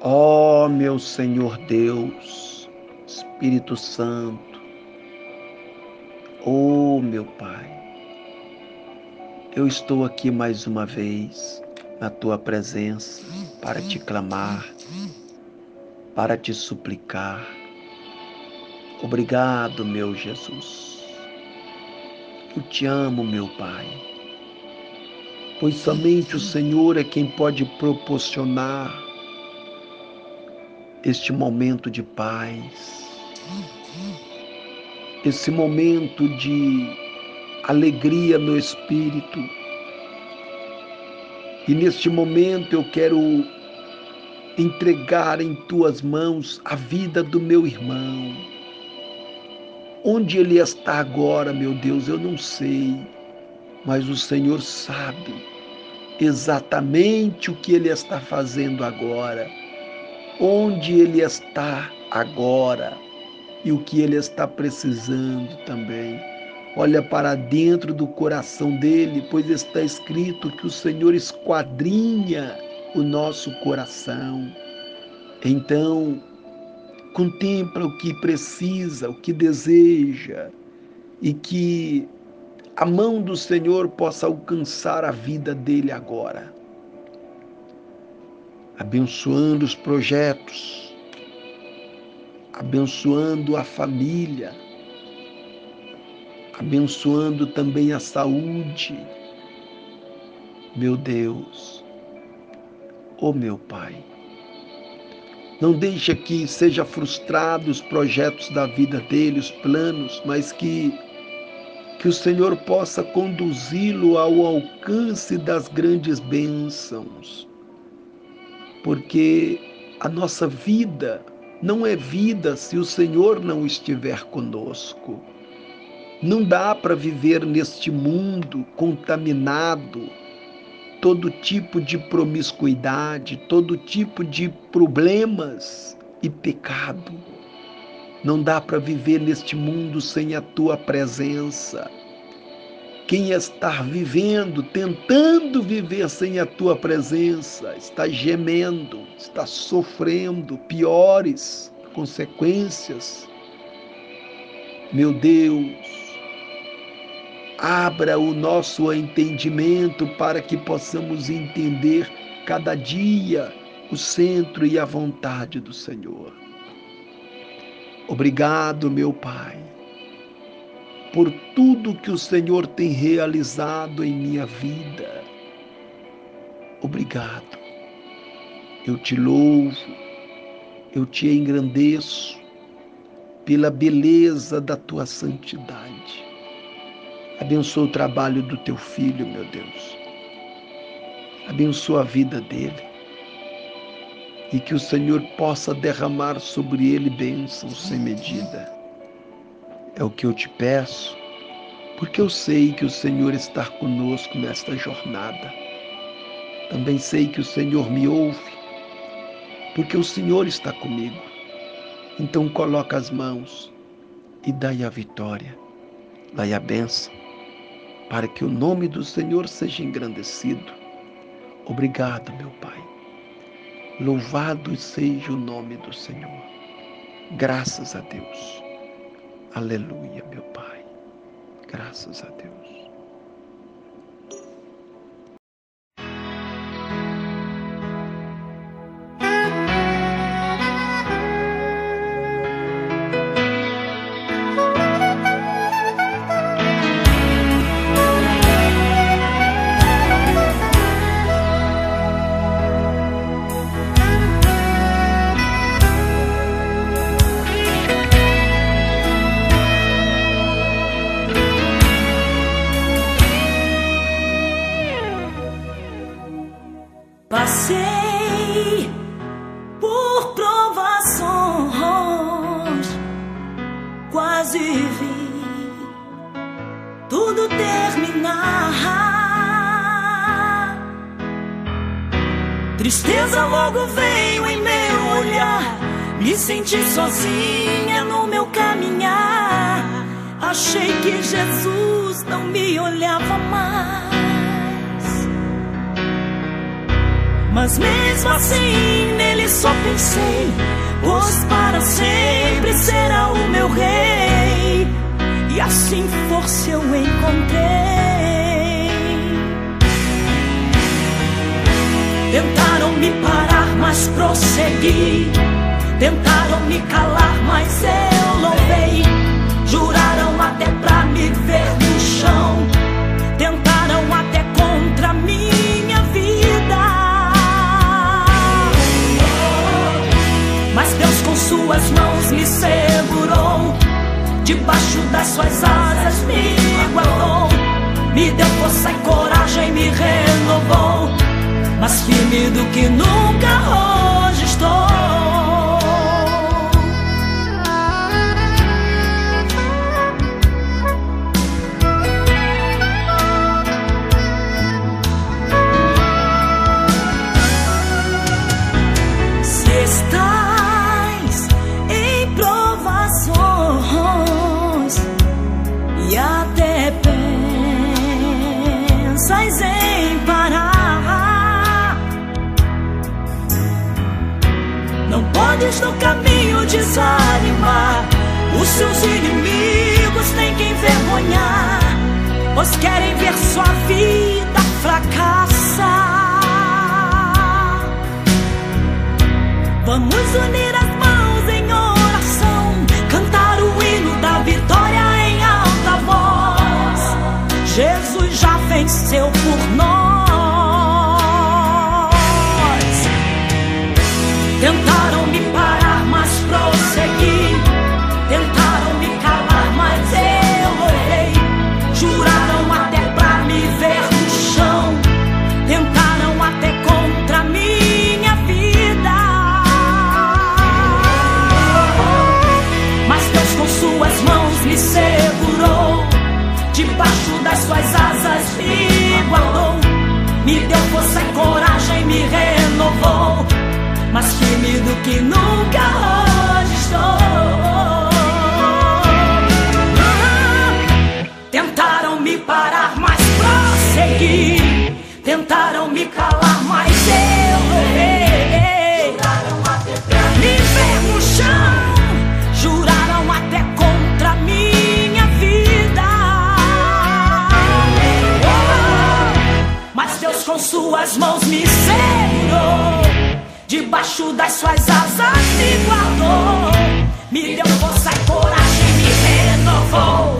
Ó oh, meu Senhor Deus, Espírito Santo, oh meu Pai, eu estou aqui mais uma vez na tua presença para te clamar, para te suplicar. Obrigado, meu Jesus. Eu te amo, meu Pai, pois somente o Senhor é quem pode proporcionar este momento de paz, esse momento de alegria no espírito. E neste momento eu quero entregar em tuas mãos a vida do meu irmão. Onde ele está agora, meu Deus, eu não sei, mas o Senhor sabe exatamente o que ele está fazendo agora onde ele está agora e o que ele está precisando também. Olha para dentro do coração dele, pois está escrito que o Senhor esquadrinha o nosso coração. Então, contempla o que precisa, o que deseja, e que a mão do Senhor possa alcançar a vida dele agora abençoando os projetos, abençoando a família, abençoando também a saúde. Meu Deus, oh meu Pai, não deixe que seja frustrado os projetos da vida dele, os planos, mas que que o Senhor possa conduzi-lo ao alcance das grandes bênçãos porque a nossa vida não é vida se o Senhor não estiver conosco. Não dá para viver neste mundo contaminado, todo tipo de promiscuidade, todo tipo de problemas e pecado. Não dá para viver neste mundo sem a tua presença quem está vivendo, tentando viver sem a tua presença, está gemendo, está sofrendo piores consequências. Meu Deus, abra o nosso entendimento para que possamos entender cada dia o centro e a vontade do Senhor. Obrigado, meu Pai por tudo que o Senhor tem realizado em minha vida. Obrigado. Eu te louvo, eu te engrandeço pela beleza da tua santidade. Abençoa o trabalho do teu filho, meu Deus. Abençoa a vida dele. E que o Senhor possa derramar sobre ele bênçãos sem medida. É o que eu te peço, porque eu sei que o Senhor está conosco nesta jornada. Também sei que o Senhor me ouve, porque o Senhor está comigo. Então coloca as mãos e dai a vitória, dai a bênção, para que o nome do Senhor seja engrandecido. Obrigado, meu Pai. Louvado seja o nome do Senhor. Graças a Deus. Aleluia, meu Pai. Graças a Deus. Passei por provações, quase vi tudo terminar. Tristeza logo veio em meu olhar, me senti sozinha no meu caminhar. Achei que Jesus não me olhava mais. Mas mesmo assim nele só pensei, pois para sempre será o meu rei. E assim força eu encontrei. Tentaram me parar, mas prossegui. Tentaram me calar, mas eu louvei. Juraram suas mãos me segurou. Debaixo das suas asas me guardou. Me deu força e coragem, me renovou. Mais firme do que nunca hoje no caminho desanimar. Os seus inimigos têm que envergonhar, pois querem ver sua vida fracassar. Vamos unir as me segurou. Debaixo das suas asas me guardou. Me deu força e coragem, me renovou. Mais firme do que nunca hoje estou. Com suas mãos me segurou. Debaixo das suas asas me guardou. Me deu força e coragem, me renovou.